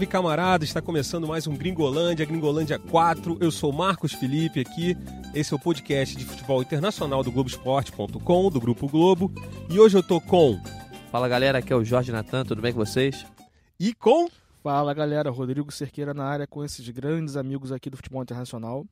Salve camarada, está começando mais um Gringolândia, Gringolândia 4. Eu sou Marcos Felipe aqui. Esse é o podcast de futebol internacional do Globoesporte.com, do Grupo Globo. E hoje eu tô com. Fala galera, aqui é o Jorge Natan, tudo bem com vocês? E com. Fala galera, Rodrigo Cerqueira na área com esses grandes amigos aqui do futebol internacional.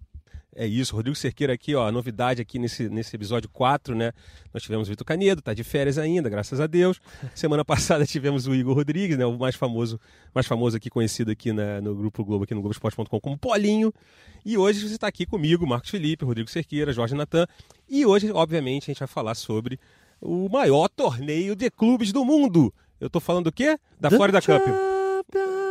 É isso, Rodrigo Cerqueira aqui, ó, novidade aqui nesse, nesse episódio 4, né? Nós tivemos o Vitor Canedo, tá de férias ainda, graças a Deus. Semana passada tivemos o Igor Rodrigues, né? O mais famoso, mais famoso aqui, conhecido aqui na, no Grupo Globo, aqui no Globoesporte.com como Polinho. E hoje você está aqui comigo, Marcos Felipe, Rodrigo Cerqueira, Jorge Natan. E hoje, obviamente, a gente vai falar sobre o maior torneio de clubes do mundo. Eu tô falando do quê? Da Florida Cup.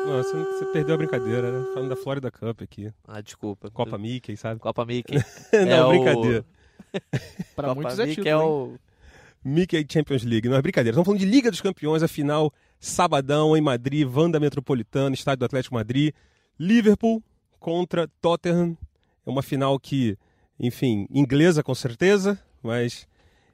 Nossa, você perdeu a brincadeira, né? Falando da Florida Cup aqui. Ah, desculpa. Copa Mickey, sabe? Copa Mickey. Não, É o- brincadeira. Para Copa muitos é Mickey título, é hein? o... Mickey Champions League, não é brincadeira. Estamos falando de Liga dos Campeões, a final sabadão em Madrid, Vanda Metropolitana, estádio do Atlético Madrid, Liverpool contra Tottenham. É uma final que, enfim, inglesa com certeza, mas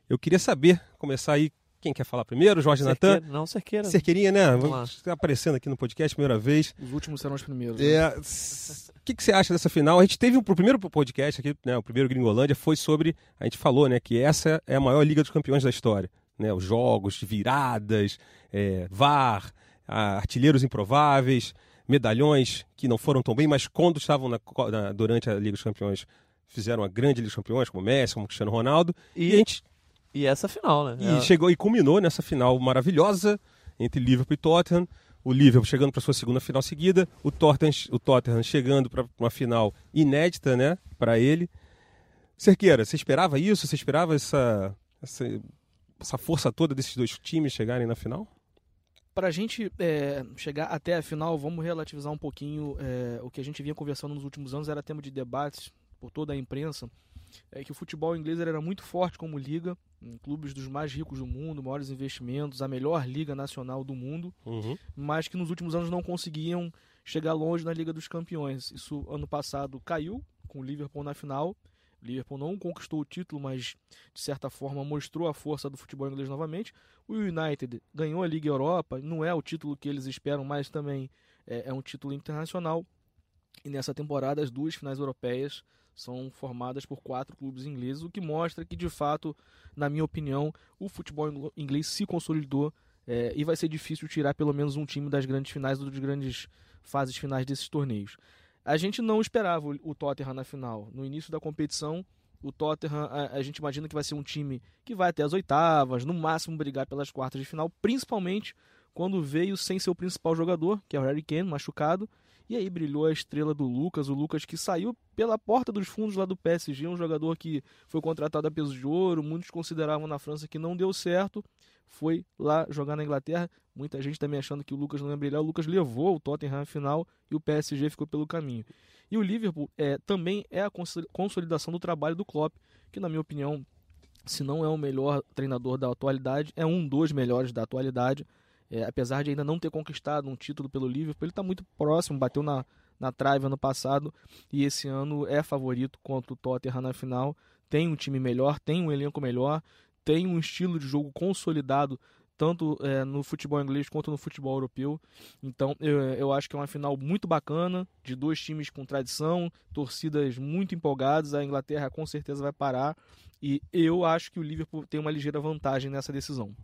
eu queria saber, começar aí, quem quer falar primeiro? Jorge Natan? Não, Cerqueira. Cerqueirinha, né? Vamos lá. Está aparecendo aqui no podcast, primeira vez. Os últimos serão os primeiros. né? É, O que, que você acha dessa final? A gente teve o primeiro podcast aqui, né, o primeiro Gringolândia, foi sobre. A gente falou né, que essa é a maior Liga dos Campeões da história. Né, os jogos, viradas, é, VAR, a- artilheiros improváveis, medalhões que não foram tão bem, mas quando estavam na na- durante a Liga dos Campeões fizeram a grande Liga dos Campeões, como Messi, como Cristiano Ronaldo. E, a E, gente e essa final, né? e É- chegou e culminou nessa final maravilhosa entre Liverpool e Tottenham. O Liverpool chegando para sua segunda final seguida, o Tottenham, o Tottenham chegando para uma final inédita, né, para ele. Cerqueira, você esperava isso? Você esperava essa, essa essa força toda desses dois times chegarem na final? Para a gente é, chegar até a final, vamos relativizar um pouquinho é, o que a gente vinha conversando nos últimos anos, era tema de debates por toda a imprensa, é que o futebol inglês era muito forte como liga, clubes dos mais ricos do mundo, maiores investimentos, a melhor liga nacional do mundo, Uhum. mas que nos últimos anos não conseguiam chegar longe na Liga dos Campeões. Isso ano passado caiu com o Liverpool na final. O Liverpool não conquistou o título, mas de certa forma mostrou a força do futebol inglês novamente. O United ganhou a Liga Europa, não é o título que eles esperam, mas também é, é um título internacional. E nessa temporada as duas finais europeias são formadas por quatro clubes ingleses, o que mostra que de fato, na minha opinião, o futebol inglês se consolidou é, e vai ser difícil tirar pelo menos um time das grandes finais ou das grandes fases finais desses torneios. A gente não esperava o Tottenham na final. No início da competição, o Tottenham, a, a gente imagina que vai ser um time que vai até as oitavas, no máximo brigar pelas quartas de final, principalmente quando veio sem seu principal jogador, que é o Harry Kane, machucado. E aí brilhou a estrela do Lucas, o Lucas que saiu pela porta dos fundos lá do PSG, um jogador que foi contratado a peso de ouro, muitos consideravam na França que não deu certo, foi lá jogar na Inglaterra. Muita gente também achando que o Lucas não ia brilhar. O Lucas levou o Tottenham à final e o PSG ficou pelo caminho. E o Liverpool é, também é a consoli- consolidação do trabalho do Klopp, que na minha opinião, se não é o melhor treinador da atualidade, é um dos melhores da atualidade. É, apesar de ainda não ter conquistado um título pelo Liverpool, ele está muito próximo, bateu na, na trave ano passado e esse ano é favorito contra o Tottenham na final. Tem um time melhor, tem um elenco melhor, tem um estilo de jogo consolidado tanto é, no futebol inglês quanto no futebol europeu. Então eu, eu acho que é uma final muito bacana, de dois times com tradição, torcidas muito empolgadas. A Inglaterra com certeza vai parar. E eu acho que o Liverpool tem uma ligeira vantagem nessa decisão.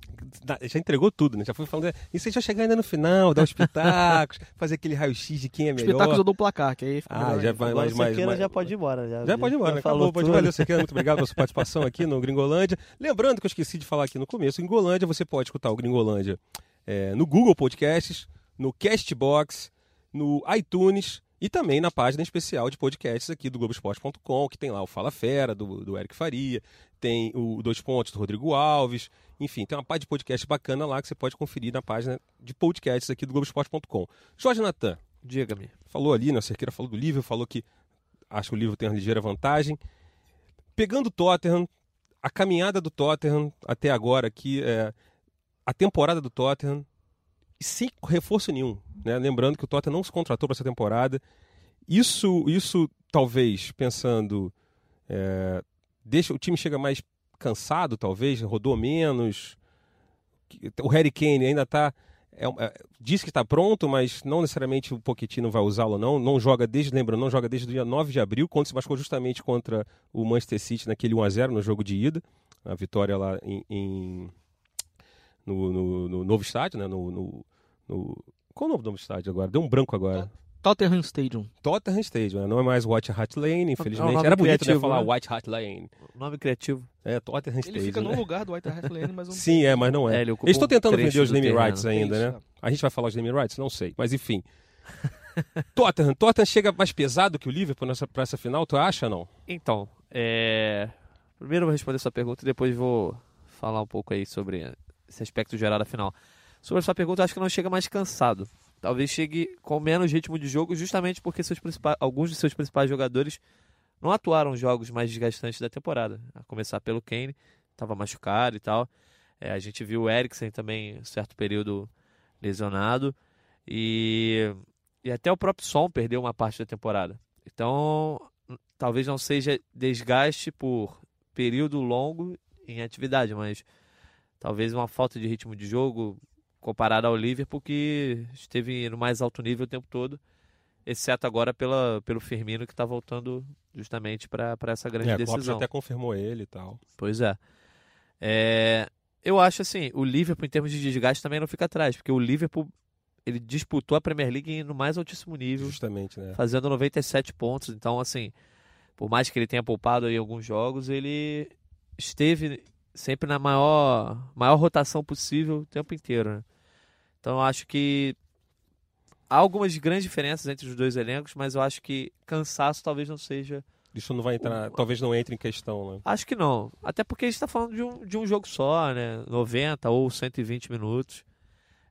Já entregou tudo, né? Já foi falando. E você já chegar ainda no final, dar os pitacos, fazer aquele raio-x de quem é melhor. Espetáculos eu dou o placar, que aí fica Ah, melhor já vai mais, mais, mais. já pode ir embora. Já, Já pode ir embora, né? falou Acabou, pode tudo. valeu, Cerqueira. Muito obrigado pela sua participação aqui no Gringolândia. Lembrando que eu esqueci de falar aqui no começo, Gringolândia, você pode escutar o Gringolândia é, no Google Podcasts, no Castbox, no iTunes e também na página especial de podcasts aqui do Globoesporte.com, que tem lá o Fala Fera, do, do Eric Faria, tem o Dois Pontos do Rodrigo Alves, enfim, tem uma página de podcast bacana lá que você pode conferir na página de podcasts aqui do Globoesporte.com. Jorge Natan, Diga-me. falou ali, né? O Cerqueira falou do livro, falou que acho que o livro tem uma ligeira vantagem. Pegando o Tottenham, a caminhada do Tottenham até agora aqui, é, a temporada do Tottenham, sem reforço nenhum. Né? Lembrando que o Tottenham não se contratou para essa temporada. Isso, isso talvez, pensando, é, deixa o time chega mais cansado, talvez, rodou menos. O Harry Kane ainda está é, é, diz que está pronto, mas não necessariamente o Pochettino vai usá-lo não. Não joga desde, lembra, não joga desde o dia 9 de abril, quando se machucou justamente contra o Manchester City naquele 1 a 0 no jogo de ida, a vitória lá em, em no, no, no, novo estádio, né? No, no, no, qual é o nome do estádio agora? Deu um branco agora. Tottenham Stadium. Tottenham Stadium, né? não é mais White Hart Lane, infelizmente. nome Era bonito né, criativo, falar né? White Hart Lane. Nome criativo. É, Tottenham Ele Stadium. fica no né? lugar do White Hart Lane, mas não Sim, é, mas não é. É, ele ocupa Eles estão um tentando vender os terreno. rights ainda, É né? A gente vai falar os naming rights? Não sei. Mas enfim. Tottenham. Tottenham chega mais pesado que o Liverpool nessa, pra essa final, tu acha ou não? Então, é... primeiro eu vou responder sua pergunta e depois vou falar um pouco aí sobre esse aspecto geral da final. Sobre a sua pergunta, acho que não chega mais cansado. Talvez chegue com menos ritmo de jogo, justamente porque alguns de seus principais jogadores não atuaram jogos mais desgastantes da temporada. A começar pelo Kane, estava machucado e tal. É, a gente viu o Eriksen também, certo período, lesionado. E, e até o próprio Son perdeu uma parte da temporada. Então, talvez não seja desgaste por período longo em atividade, mas talvez uma falta de ritmo de jogo comparado ao Liverpool que esteve no mais alto nível o tempo todo, exceto agora pela, pelo Firmino que está voltando justamente para essa grande É, decisão. até confirmou ele e tal. Pois é. É, Eu acho assim, o Liverpool em termos de desgaste também não fica atrás, porque o Liverpool ele disputou a Premier League no mais altíssimo nível, Justamente, né? fazendo 97 pontos. Então, assim, por mais que ele tenha poupado em alguns jogos, ele esteve sempre na maior, maior rotação possível o tempo inteiro. né? Então, eu acho que há algumas grandes diferenças entre os dois elencos, mas eu acho que cansaço talvez não seja. Isso não vai entrar, talvez não entre em questão, né? Acho que não. Até porque a gente está falando de um, de um jogo só, né? 90 ou 120 minutos.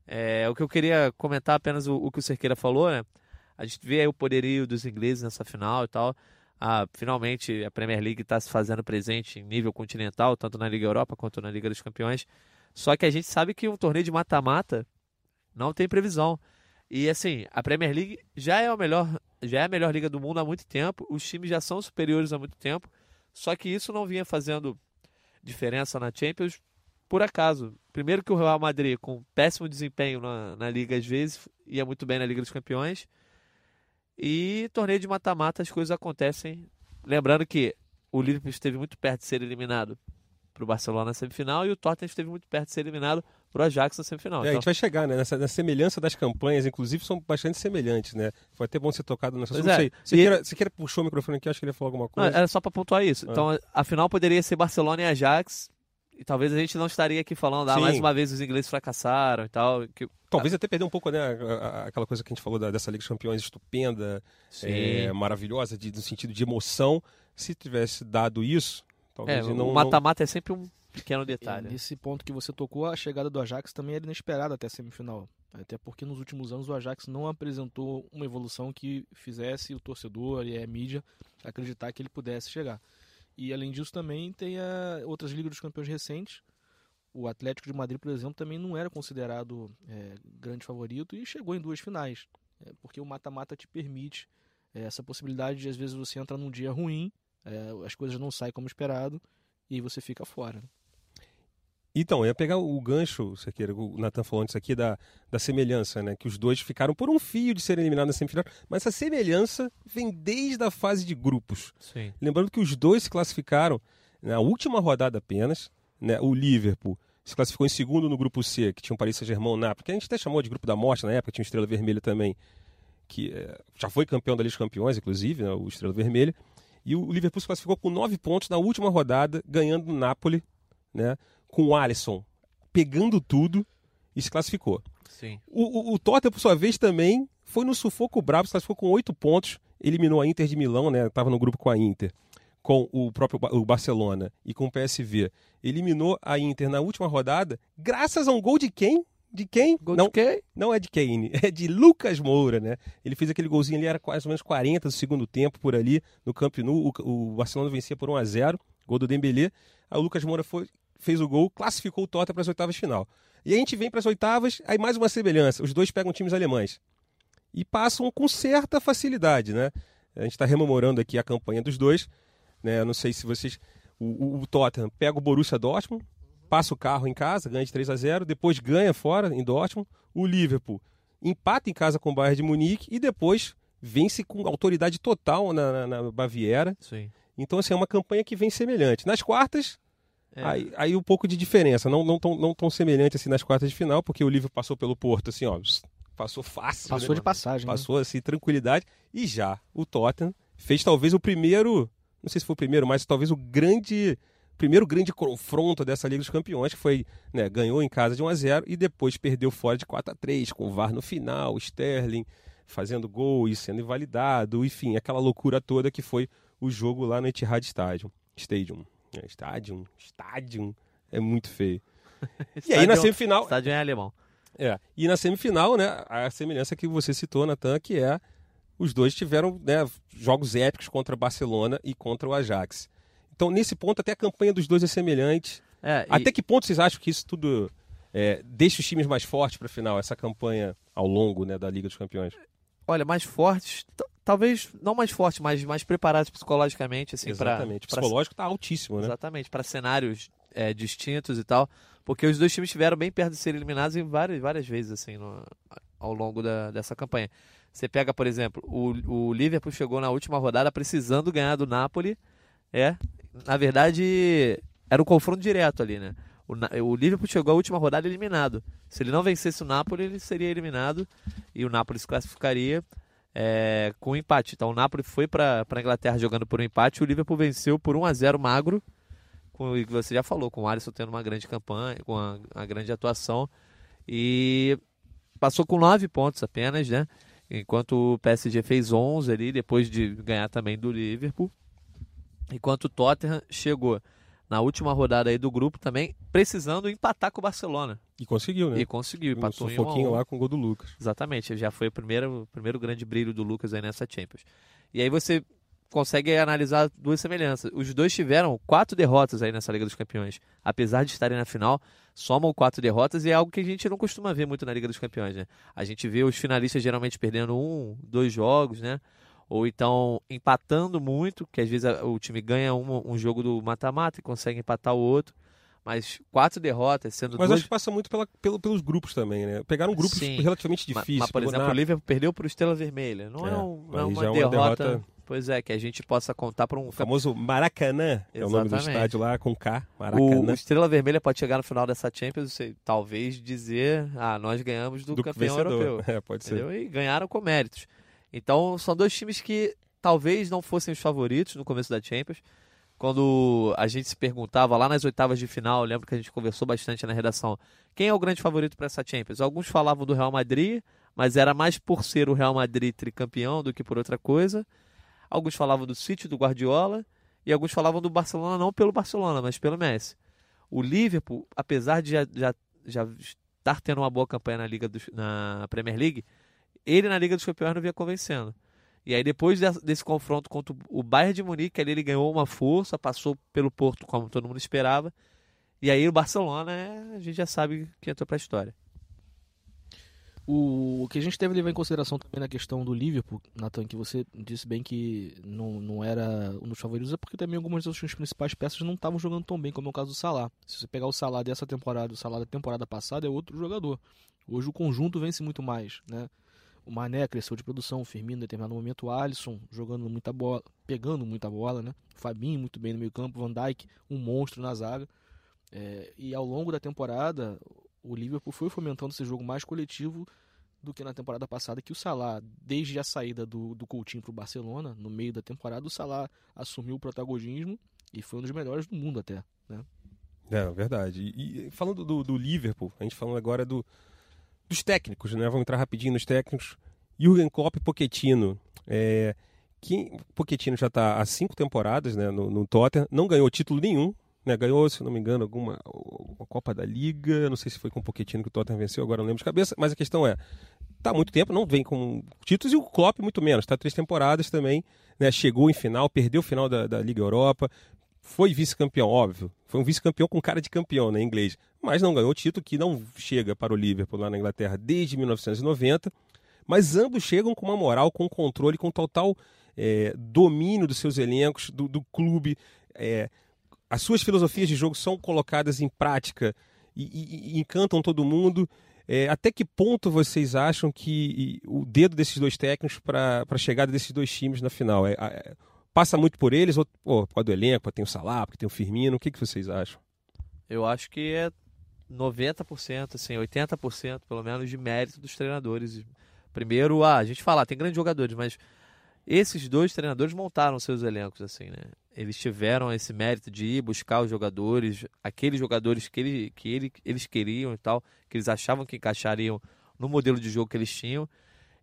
É, o que eu queria comentar apenas o, o que o Cerqueira falou, né? A gente vê aí o poderio dos ingleses nessa final e tal. Ah, finalmente a Premier League está se fazendo presente em nível continental, tanto na Liga Europa quanto na Liga dos Campeões. Só que a gente sabe que um torneio de mata-mata não tem previsão. E assim, a Premier League já é a melhor, já é a melhor liga do mundo há muito tempo. Os times já são superiores há muito tempo. Só que isso não vinha fazendo diferença na Champions por acaso. Primeiro que o Real Madrid, com péssimo desempenho na, na Liga às vezes, ia muito bem na Liga dos Campeões. E torneio de mata-mata as coisas acontecem. Lembrando que o Liverpool esteve muito perto de ser eliminado para o Barcelona na semifinal e o Tottenham esteve muito perto de ser eliminado para o Ajax na semifinal. É, a Então, gente vai chegar, né? Nessa, semelhança das campanhas, inclusive, são bastante semelhantes, né? Foi até bom ser tocado nessa Pois Não é. sei. Você, E- queira, você queira puxar o microfone aqui, acho que ele ia falar alguma Não, coisa. era só para pontuar isso. Ah. Então, a final poderia ser Barcelona e Ajax. E talvez a gente não estaria aqui falando, ah, Sim. mais uma vez os ingleses fracassaram e tal. Que, Talvez até perder um pouco, né? Aquela coisa que a gente falou da- dessa Liga dos Campeões estupenda, é, maravilhosa, de, no sentido de emoção. Se tivesse dado isso, É, talvez o não. não- mata-mata é sempre um pequeno E detalhe. nesse ponto que você tocou, a chegada do Ajax também era inesperada até a semifinal. Até porque nos últimos anos o Ajax não apresentou uma evolução que fizesse o torcedor e a mídia acreditar que ele pudesse chegar. E além disso também tem a, outras Ligas dos Campeões recentes. O Atlético de Madrid, por exemplo, também não era considerado é, grande favorito e chegou em duas finais. É, porque o mata-mata te permite é, essa possibilidade de às vezes você entra num dia ruim, é, as coisas não saem como esperado e aí você fica fora. Então, eu ia pegar o gancho, você queira, o Nathan falando isso aqui, da, da semelhança, né? Que os dois ficaram por um fio de serem eliminados na semifinal. Mas essa semelhança vem desde a fase de grupos. Sim. Lembrando que os dois se classificaram na última rodada apenas. Né? O Liverpool se classificou em segundo no grupo C, que tinha o Paris Saint-Germain Napoli, que a gente até chamou de grupo da morte na época, tinha o Estrela Vermelha também, que eh, já foi campeão da Liga dos Campeões, inclusive, né? o Estrela Vermelha. E o Liverpool se classificou com nove pontos na última rodada, ganhando o Napoli, né? Com o Alisson pegando tudo e se classificou. Sim. O, o, o Tottenham, por sua vez, também foi no sufoco brabo, se classificou com oito pontos, eliminou a Inter de Milão, né? Tava no grupo com a Inter, com o próprio o Barcelona e com o PSV. Eliminou a Inter na última rodada, graças a um gol de quem? De quem? Gol não, de quem? não é de Kane, é de Lucas Moura, né? Ele fez aquele golzinho ali, era mais ou menos 40 do segundo tempo por ali, no Camp Nou. O, o Barcelona vencia por 1 a 0 gol do Dembélé. Aí o Lucas Moura foi, fez o gol, classificou o Tottenham para as oitavas de final. E a gente vem para as oitavas, aí mais uma semelhança. Os dois pegam times alemães. E passam com certa facilidade, né? A gente está rememorando aqui a campanha dos dois. Né? Eu não sei se vocês... O, o, o Tottenham pega o Borussia Dortmund, passa o carro em casa, ganha de 3 a 0 depois ganha fora, em Dortmund. O Liverpool empata em casa com o Bayern de Munique e depois vence com autoridade total na, na, na Baviera. Sim. Então, assim, é uma campanha que vem semelhante. Nas quartas, É. aí, aí um pouco de diferença. Não, não, tão, não tão semelhante assim nas quartas de final, porque o Liverpool passou pelo Porto, assim, ó, passou fácil. Passou né? de passagem. né? Passou, assim, tranquilidade. E já o Tottenham fez talvez o primeiro, não sei se foi o primeiro, mas talvez o grande, primeiro grande confronto dessa Liga dos Campeões, que foi, né, ganhou em casa de 1 a 0 e depois perdeu fora de 4 a 3 com o VAR no final, o Sterling fazendo gol e sendo invalidado, enfim, aquela loucura toda que foi o jogo lá no Etihad Stadium. Stadium. É, Stadium, Stadium, é muito feio. E aí na Estádio- semifinal, Estádio em alemão. é. E na semifinal, né, a semelhança que você citou, Natan, que é os dois tiveram né, jogos épicos contra Barcelona e contra o Ajax. Então, nesse ponto, até a campanha dos dois é semelhante. É, e- Até que ponto vocês acham que isso tudo é, deixa os times mais fortes para a final, essa campanha ao longo né, da Liga dos Campeões? olha, mais fortes, talvez não mais fortes, mas mais preparados psicologicamente, assim, para Exatamente. Psicológico está altíssimo, né? Exatamente, para cenários é, distintos e tal. Porque os dois times estiveram bem perto de serem eliminados em várias, várias vezes, assim, no- ao longo da, dessa campanha. Você pega, por exemplo, o, o Liverpool chegou na última rodada precisando ganhar do Napoli. É, na verdade, era um confronto direto ali, né? O, o Liverpool chegou à última rodada eliminado. Se ele não vencesse o Napoli, ele seria eliminado e o Napoli se classificaria é, com um empate. Então o Napoli foi para a Inglaterra jogando por um empate o Liverpool venceu por 1 a 0 magro com você já falou, com o Alisson tendo uma grande campanha, com uma, uma grande atuação. E passou com nove pontos apenas, né? Enquanto o PSG fez 11 ali, depois de ganhar também do Liverpool. Enquanto o Tottenham chegou na última rodada aí do grupo também, precisando empatar com o Barcelona. E conseguiu, né? E conseguiu, empatou em um a sufoquinho um. lá com o gol do Lucas. Exatamente, já foi o primeiro, o primeiro grande brilho do Lucas aí nessa Champions. E aí você consegue analisar duas semelhanças. Os dois tiveram quatro derrotas aí nessa Liga dos Campeões. Apesar de estarem na final, somam quatro derrotas e é algo que a gente não costuma ver muito na Liga dos Campeões, né? A gente vê os finalistas geralmente perdendo um, dois jogos, né? Ou então empatando muito, que às vezes o time ganha um, um jogo do mata-mata e consegue empatar o outro. Mas quatro derrotas, sendo Mas duas acho que passa muito pela, pelo- pelos grupos também, né? Pegaram grupos Sim. relativamente difíceis. Mas, por exemplo, na- o Liverpool perdeu para o Estrela Vermelha. Não é, É, um- não é aí uma, é uma derrota, derrota- Pois é, que a gente possa contar para um O famoso Maracanã, é o nome do Exatamente. estádio lá, com K, Maracanã. o Estrela Vermelha pode chegar no final dessa Champions e talvez dizer: ah, nós ganhamos do, do campeão vencedor. europeu. É, pode ser. Entendeu? E ganharam com méritos. Então, são dois times que talvez não fossem os favoritos no começo da Champions. Quando a gente se perguntava lá nas oitavas de final, lembro que a gente conversou bastante na redação, quem é o grande favorito para essa Champions? Alguns falavam do Real Madrid, mas era mais por ser o Real Madrid tricampeão do que por outra coisa. Alguns falavam do City, do Guardiola, e alguns falavam do Barcelona, não pelo Barcelona, mas pelo Messi. O Liverpool, apesar de já, já, já estar tendo uma boa campanha na Liga dos, na Premier League, ele na Liga dos Campeões não vinha convencendo. E aí depois desse, confronto contra o Bayern de Munique, ali ele ganhou uma força, passou pelo Porto como todo mundo esperava. E aí o Barcelona, é, a gente já sabe que entrou para a história. O, que a gente deve levar em consideração também na questão do Liverpool, Nathan, que você disse bem que não, não era um dos favoritos, é porque também algumas das suas principais peças não estavam jogando tão bem, como é o caso do Salah. Se você pegar o Salah dessa temporada o Salah da temporada passada, é outro jogador. Hoje o conjunto vence muito mais, né? O Mané cresceu de produção, o Firmino em determinado momento, o Alisson jogando muita bola, pegando muita bola, né? O Fabinho muito bem no meio campo, Van Dijk um monstro na zaga. É, e ao longo da temporada, o Liverpool foi fomentando esse jogo mais coletivo do que na temporada passada, que o Salah, desde a saída do, do Coutinho para o Barcelona, no meio da temporada, o Salah assumiu o protagonismo e foi um dos melhores do mundo até. Né? É, verdade. E, e falando do, do Liverpool, a gente falando agora do, dos técnicos, né? Vamos entrar rapidinho nos técnicos. Jürgen Klopp e Pochettino. É, quem, Pochettino já está há cinco temporadas né, no, no Tottenham, não ganhou título nenhum, né? Ganhou, se não me engano, alguma a Copa da Liga, não sei se foi com o Pochettino que o Tottenham venceu, agora não lembro de cabeça, mas a questão é, tá há muito tempo, não vem com títulos e o Klopp muito menos, está três temporadas também, né? Chegou em final, perdeu o final da, da Liga Europa, foi vice-campeão, óbvio. Foi um vice-campeão com cara de campeão, né, inglês. Mas não ganhou o título que não chega para o Liverpool lá na Inglaterra desde 1990. Mas ambos chegam com uma moral, com controle, com total é, domínio dos seus elencos, do, do clube. É, as suas filosofias de jogo são colocadas em prática e, e, e encantam todo mundo. É, até que ponto vocês acham que o dedo desses dois técnicos para a chegada desses dois times na final? É, é, passa muito por eles? Ou pô, por causa do elenco, tem o Salah, porque tem o Firmino? O que, que vocês acham? Eu acho que é 90%, assim, 80% pelo menos de mérito dos treinadores. Primeiro, ah, a gente fala, tem grandes jogadores, mas esses dois treinadores montaram seus elencos, assim, né? Eles tiveram esse mérito de ir buscar os jogadores, aqueles jogadores que, ele, que ele, eles queriam e tal, que eles achavam que encaixariam no modelo de jogo que eles tinham.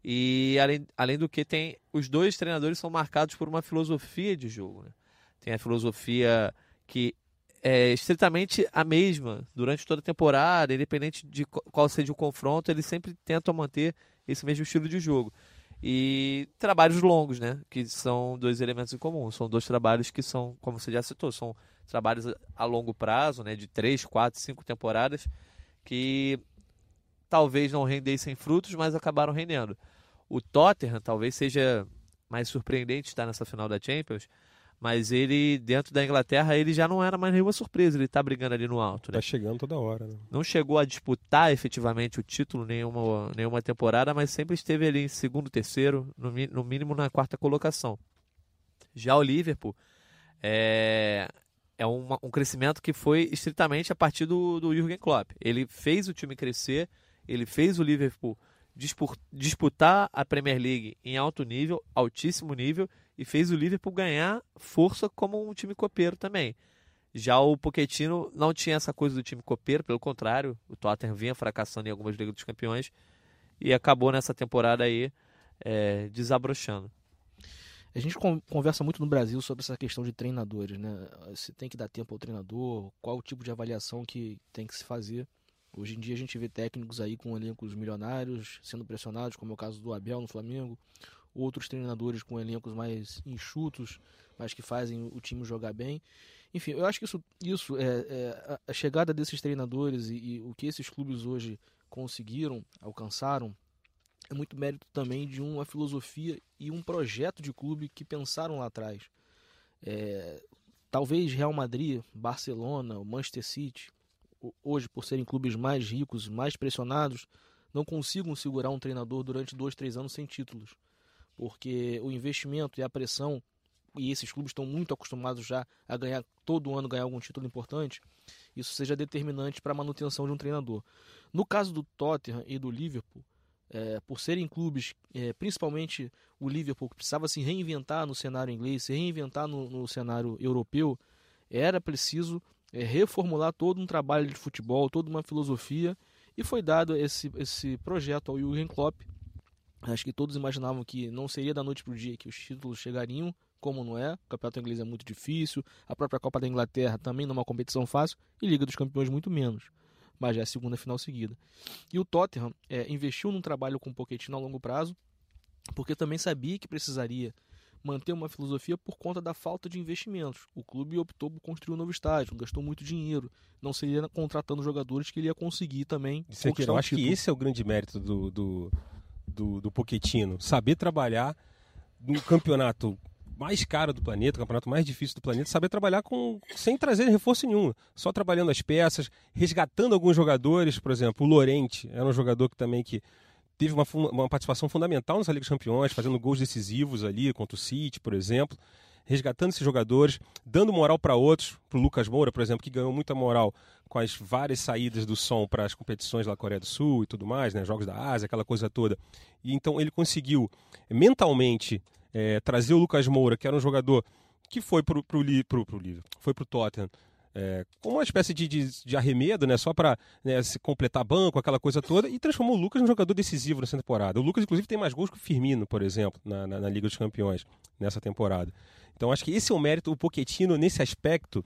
E além, além do que, tem os dois treinadores são marcados por uma filosofia de jogo. Né? Tem a filosofia que é estritamente a mesma durante toda a temporada, independente de qual seja o confronto, eles sempre tentam manter esse mesmo estilo de jogo e trabalhos longos, né? Que são dois elementos em comum. São dois trabalhos que são, como você já citou, são trabalhos a longo prazo, né? De três, quatro, cinco temporadas que talvez não rendessem frutos, mas acabaram rendendo. O Tottenham talvez seja mais surpreendente estar nessa final da Champions, mas ele, dentro da Inglaterra, ele já não era mais nenhuma surpresa. Ele está brigando ali no alto. Né? Tá chegando toda hora. Né? Não chegou a disputar efetivamente o título nenhuma, nenhuma temporada, mas sempre esteve ali em segundo, terceiro, no, no mínimo na quarta colocação. Já o Liverpool é, é uma, um crescimento que foi estritamente a partir do, do Jürgen Klopp. Ele fez o time crescer, ele fez o Liverpool disputar a Premier League em alto nível, altíssimo nível, e fez o Liverpool ganhar força como um time copeiro também. Já o Pochettino não tinha essa coisa do time copeiro, pelo contrário, o Tottenham vinha fracassando em algumas Ligas dos Campeões e acabou nessa temporada aí é, desabrochando. A gente conversa muito no Brasil sobre essa questão de treinadores, né? Se tem que dar tempo ao treinador, qual o tipo de avaliação que tem que se fazer. Hoje em dia a gente vê técnicos aí com elencos milionários sendo pressionados, como é o caso do Abel no Flamengo, outros treinadores com elencos mais enxutos, mas que fazem o time jogar bem. Enfim, eu acho que isso, isso é, é a chegada desses treinadores e, e, o que esses clubes hoje conseguiram, alcançaram, é muito mérito também de uma filosofia e um projeto de clube que pensaram lá atrás. É, talvez Real Madrid, Barcelona, Manchester City, hoje por serem clubes mais ricos, mais pressionados, não consigam segurar um treinador durante dois, três anos sem títulos porque o investimento e a pressão, e esses clubes estão muito acostumados já a ganhar todo ano ganhar algum título importante, isso seja determinante para a manutenção de um treinador. No caso do Tottenham e do Liverpool, é, por serem clubes, é, principalmente o Liverpool, que precisava se reinventar no cenário inglês, se reinventar no, no cenário europeu, era preciso é, reformular todo um trabalho de futebol, toda uma filosofia, e foi dado esse, esse projeto ao Jürgen Klopp, Acho que todos imaginavam que não seria da noite para o dia que os títulos chegariam, como não é. O campeonato inglês é muito difícil, a própria Copa da Inglaterra também não é uma competição fácil, e Liga dos Campeões muito menos. Mas já é a segunda final seguida. E o Tottenham é, investiu num trabalho com o Pochettino a longo prazo, porque também sabia que precisaria manter uma filosofia por conta da falta de investimentos. O clube optou por construir um novo estádio, gastou muito dinheiro, não seria contratando jogadores que ele ia conseguir também. Isso aqui, eu acho que esse é o grande mérito do, do do, do Pochettino, saber trabalhar no campeonato mais caro do planeta, o campeonato mais difícil do planeta, saber trabalhar com sem trazer reforço nenhum, só trabalhando as peças, resgatando alguns jogadores, por exemplo, o Lorente era um jogador que também que teve uma, uma participação fundamental nessa Liga dos Campeões, fazendo gols decisivos ali contra o City, por exemplo resgatando esses jogadores, dando moral para outros, para o Lucas Moura, por exemplo, que ganhou muita moral com as várias saídas do som para as competições da Coreia do Sul e tudo mais, né, jogos da Ásia, aquela coisa toda. E então ele conseguiu mentalmente é, trazer o Lucas Moura, que era um jogador que foi para o livro, foi para o Tottenham, é, como uma espécie de, de, de arremedo, né, só para né, se completar banco, aquela coisa toda, e transformou o Lucas num jogador decisivo nessa temporada. O Lucas, inclusive, tem mais gols que o Firmino, por exemplo, na, na, na Liga dos Campeões, nessa temporada. Então acho que esse é o mérito, o Pochettino nesse aspecto,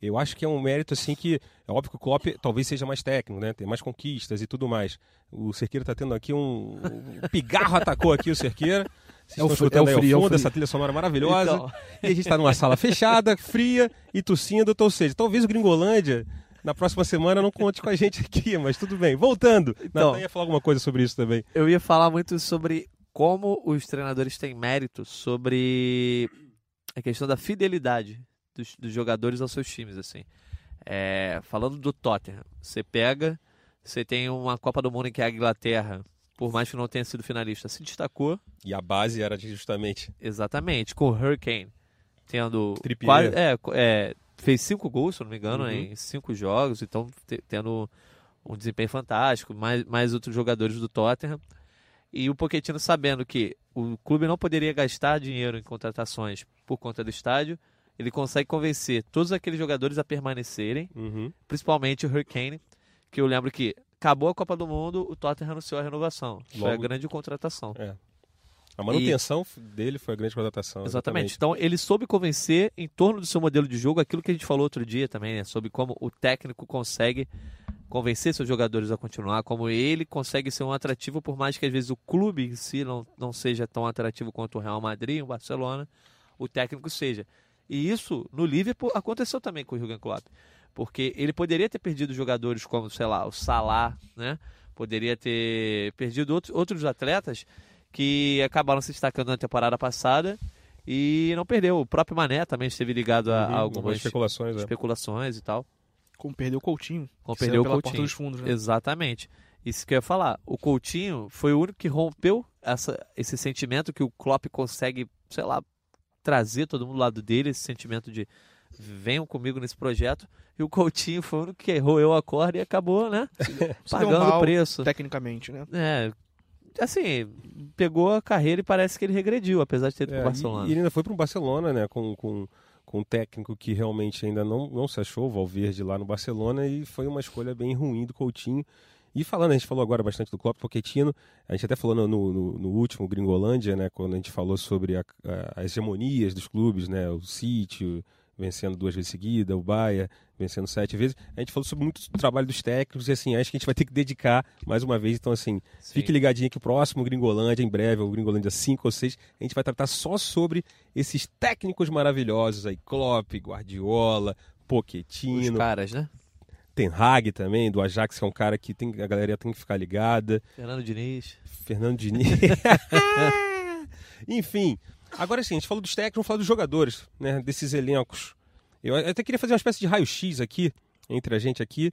eu acho que é um mérito assim que é óbvio que o Klopp talvez seja mais técnico, né? Tem mais conquistas e tudo mais. O Cerqueira está tendo aqui um, um pigarro atacou aqui o Cerqueira. Vocês é o, estão é o frio, ao fundo, é essa trilha sonora maravilhosa. Então... E a gente está numa sala fechada, fria e tossindo. Ou seja, talvez o Gringolândia na próxima semana não conte com a gente aqui, mas tudo bem. Voltando, então, Natan ia falar alguma coisa sobre isso também. Eu ia falar muito sobre como os treinadores têm mérito sobre a questão da fidelidade dos, dos jogadores aos seus times, assim. É, falando do Tottenham, você pega, você tem uma Copa do Mundo em que a Inglaterra, por mais que não tenha sido finalista, se destacou. E a base era justamente. Exatamente, com o Hurricane tendo. Quase, é, é, fez cinco gols, se não me engano, Uhum. em cinco jogos, então te- tendo um desempenho fantástico, mais, mais outros jogadores do Tottenham. E o Pochettino sabendo que o clube não poderia gastar dinheiro em contratações por conta do estádio, ele consegue convencer todos aqueles jogadores a permanecerem, Uhum. principalmente o Hurricane, que eu lembro que acabou a Copa do Mundo, o Tottenham anunciou a renovação. Foi a Logo- grande contratação. A manutenção dele foi a grande contratação. Exatamente. Então ele soube convencer em torno do seu modelo de jogo aquilo que a gente falou outro dia também, né? Sobre como o técnico consegue convencer seus jogadores a continuar, como ele consegue ser um atrativo, por mais que às vezes o clube em si não, não seja tão atrativo quanto o Real Madrid, o Barcelona, o técnico seja. E isso no Liverpool aconteceu também com o Jurgen Klopp, porque ele poderia ter perdido jogadores como, sei lá, o Salah, né? Poderia ter perdido outros, outros atletas que acabaram se destacando na temporada passada e não perdeu. O próprio Mané também esteve ligado a, a Uhum, algumas especulações. É. especulações e tal. Como perdeu o Coutinho. Como perdeu o Coutinho. porta dos fundos, né? Exatamente. Isso que eu ia falar. O Coutinho foi o único que rompeu essa, esse sentimento que o Klopp consegue, sei lá, trazer todo mundo do lado dele, esse sentimento de venham comigo nesse projeto. E o Coutinho foi o único que errou eu a corda e acabou, né? Pagando o preço. Tecnicamente, né? É, assim, pegou a carreira e parece que ele regrediu, apesar de ter ido É, pro e- Barcelona. E, ele ainda foi para um Barcelona, né? Com, com, com um técnico que realmente ainda não, não se achou, o Valverde lá no Barcelona, e foi uma escolha bem ruim do Coutinho. E falando, a gente falou agora bastante do Klopp Pochettino, a gente até falou no, no, no último Gringolândia, né? Quando a gente falou sobre a- a- as hegemonias dos clubes, né? O City vencendo duas vezes seguida, o Bahia vencendo sete vezes. A gente falou sobre muito trabalho dos técnicos e assim, acho que a gente vai ter que dedicar mais uma vez. Então, assim, Sim. Fique ligadinho que o próximo Gringolândia, em breve, o Gringolândia 5 ou 6, a gente vai tratar só sobre esses técnicos maravilhosos aí, Klopp, Guardiola, Os Pochettino, caras, né? Ten Hag também, do Ajax, que é um cara que tem, a galera tem que ficar ligada, Fernando Diniz. Fernando Diniz. Enfim, agora sim, a gente falou dos técnicos, vamos falar dos jogadores, né, desses elencos. Eu até queria fazer uma espécie de raio-x aqui, entre a gente aqui,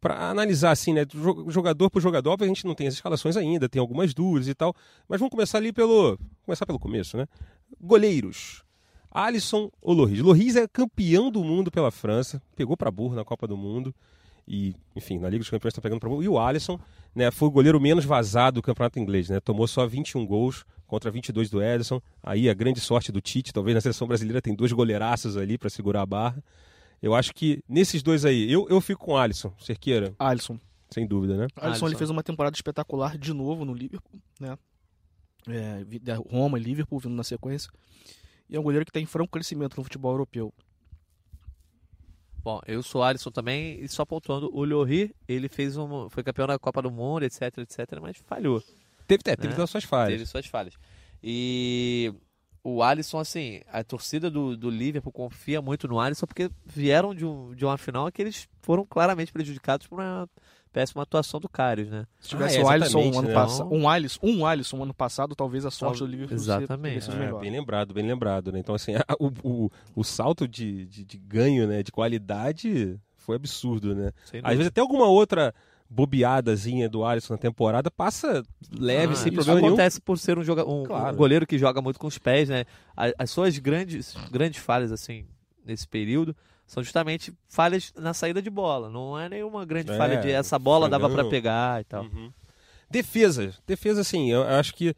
para analisar assim, né, do jo- jogador por jogador. A gente não tem as escalações ainda, tem algumas dúvidas e tal, mas vamos começar ali pelo, começar pelo começo, né? Goleiros. Alisson ou Loris? Loris é campeão do mundo pela França, pegou para burro na Copa do Mundo e, enfim, na Liga dos Campeões está pegando para burro. E o Alisson, né, foi o goleiro menos vazado do Campeonato Inglês, né? Tomou só 21 gols contra 22 do Ederson. Aí a grande sorte do Tite, talvez na seleção brasileira tem dois goleiraços ali para segurar a barra. Eu acho que nesses dois aí, eu, eu fico com o Alisson, Cerqueira, Alisson. sem dúvida, né? Alisson, Alisson. ele fez uma temporada espetacular de novo no Liverpool, né? É, Roma e Liverpool vindo na sequência. E é um goleiro que está em franco crescimento no futebol europeu. Bom, eu sou Alisson também, e só pontuando, o Lloris, ele fez um, foi campeão da Copa do Mundo, etc, etc, mas falhou. Teve, é, teve Né? as suas falhas. Teve suas falhas. E o Alisson, assim, a torcida do, do Liverpool confia muito no Alisson porque vieram de, um, de uma final que eles foram claramente prejudicados por uma péssima atuação do Karius, né? Se tivesse Ah, é, o Alisson exatamente, ano né? passado, um Alisson, um Alisson ano passado, talvez a sorte Tal- do Liverpool Exatamente. sido Ah, melhor. bem lembrado, bem lembrado, né? Então, assim, a- o, o, o salto de, de, de ganho, né, de qualidade foi absurdo, né? Às vezes até alguma outra bobeadazinha do Alisson na temporada passa leve, Ah, sem isso problema nenhum. acontece por ser um, joga um, Claro. um goleiro que joga muito com os pés, né? A- As suas grandes, grandes falhas, assim, nesse período, são justamente falhas na saída de bola. Não é nenhuma grande É, falha de essa bola dava pra pegar e tal. Uhum. Defesa. Defesa, assim, eu acho que.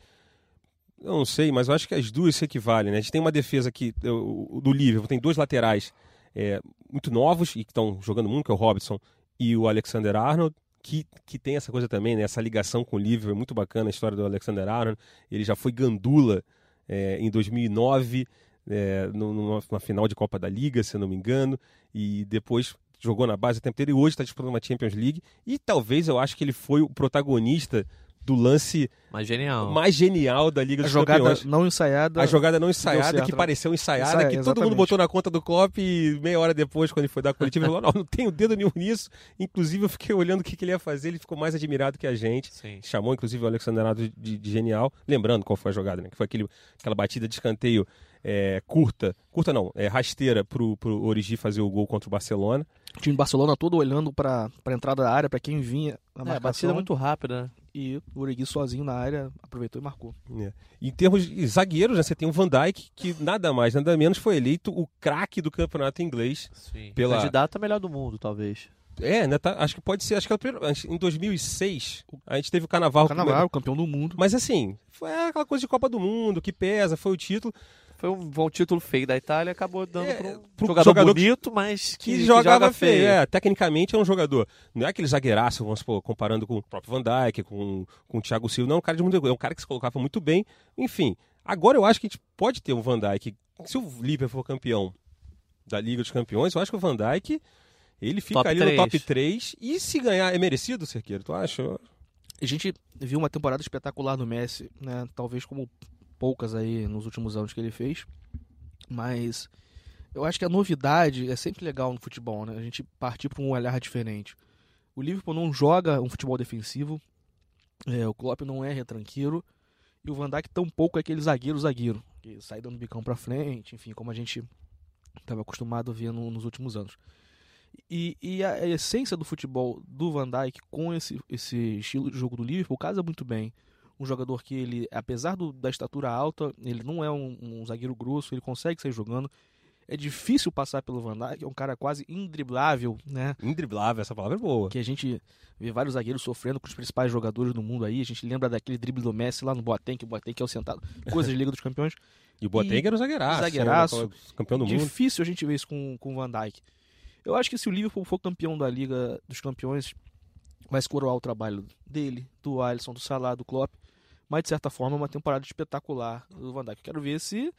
Eu não sei, mas eu acho que as duas se equivalem, né? A gente tem uma defesa aqui, o o do Liverpool, tem dois laterais é, muito novos e que estão jogando muito, que é o Robson e o Alexander Arnold, que, que tem essa coisa também, né? Essa ligação com o Liverpool, é muito bacana a história do Alexander Arnold. Ele já foi gandula é, em 2009, é, no- numa, numa final de Copa da Liga, se não me engano, e depois jogou na base o tempo inteiro e hoje está disputando uma Champions League. E talvez eu acho que ele foi o protagonista do lance Mas genial. mais genial da Liga A dos jogada Campeões. não ensaiada. A jogada não ensaiada, certo, que pareceu ensaiada, Ensaia- que todo mundo botou na conta do Klopp e meia hora depois, quando ele foi dar a coletiva, ele falou, não, não tenho dedo nenhum nisso. Inclusive, eu fiquei olhando o que, que ele ia fazer, ele ficou mais admirado que a gente. Sim. Chamou, inclusive, o Alexander Arnold de, de genial. Lembrando qual foi a jogada, né? Que foi aquele, aquela batida de escanteio é, curta, curta não, é, rasteira pro, pro Origi fazer o gol contra o Barcelona. O time do Barcelona todo olhando pra, pra entrada da área, pra quem vinha a É, a marcação. batida muito rápida, né? E o Origi sozinho na área aproveitou e marcou. É. Em termos de zagueiros, né, você tem o Van Dijk, que nada mais, nada menos foi eleito o craque do campeonato inglês. Sim. Pela- Candidato a melhor do mundo, talvez. É, né? tá- acho que pode ser. Acho que é o em 2006 a gente teve o Carnaval. Carnaval, o campeão do mundo. Mas assim, foi aquela coisa de Copa do Mundo, que pesa, foi o título. Foi um, um título feio da Itália, acabou dando É, pro, pro jogador, jogador que- bonito, mas que, Que, que jogava joga feio. feio. É, tecnicamente é um jogador. Não é aquele zagueiraço, vamos supor, comparando com o próprio Van Dijk, com, com o Thiago Silva. Não, é um cara de muito. É um cara que se colocava muito bem. Enfim, agora eu acho que a gente pode ter um Van Dijk. Se o Liverpool for campeão da Liga dos Campeões, eu acho que o Van Dijk. Ele fica Top ali três. no top 3. E se ganhar, é merecido, Cerqueiro? Tu acha? A gente viu uma temporada espetacular do Messi, né? Talvez como poucas aí nos últimos anos que ele fez. Mas eu acho que a novidade é sempre legal no futebol, né? A gente partir para um olhar diferente. O Liverpool não joga um futebol defensivo. é, o Klopp não é retranqueiro. E o Van Dijk tampouco é aquele zagueiro zagueiro. Que sai dando bicão pra frente, enfim, como a gente estava acostumado a ver no- nos últimos anos. E, e a, a essência do futebol do Van Dijk com esse, esse estilo de jogo do Liverpool casa muito bem. Um jogador que ele, apesar do- da estatura alta, ele não é um, um zagueiro grosso, ele consegue sair jogando. É difícil passar pelo Van Dijk, é um cara quase indriblável, né? Indriblável, essa palavra é boa. Que a gente vê vários zagueiros sofrendo com os principais jogadores do mundo aí. A gente lembra daquele drible do Messi lá no Boateng, que o Boateng é o sentado. Coisas de Liga dos Campeões. E o Boateng era um zagueiraço. zagueiraço. né? Campeão do mundo. Difícil a gente ver isso com, com o Van Dijk. Eu acho que se o Liverpool for campeão da Liga dos Campeões, vai coroar o trabalho dele, do Alisson, do Salah, do Klopp. Mas, de certa forma, é uma temporada espetacular do Van Dijk. Quero ver se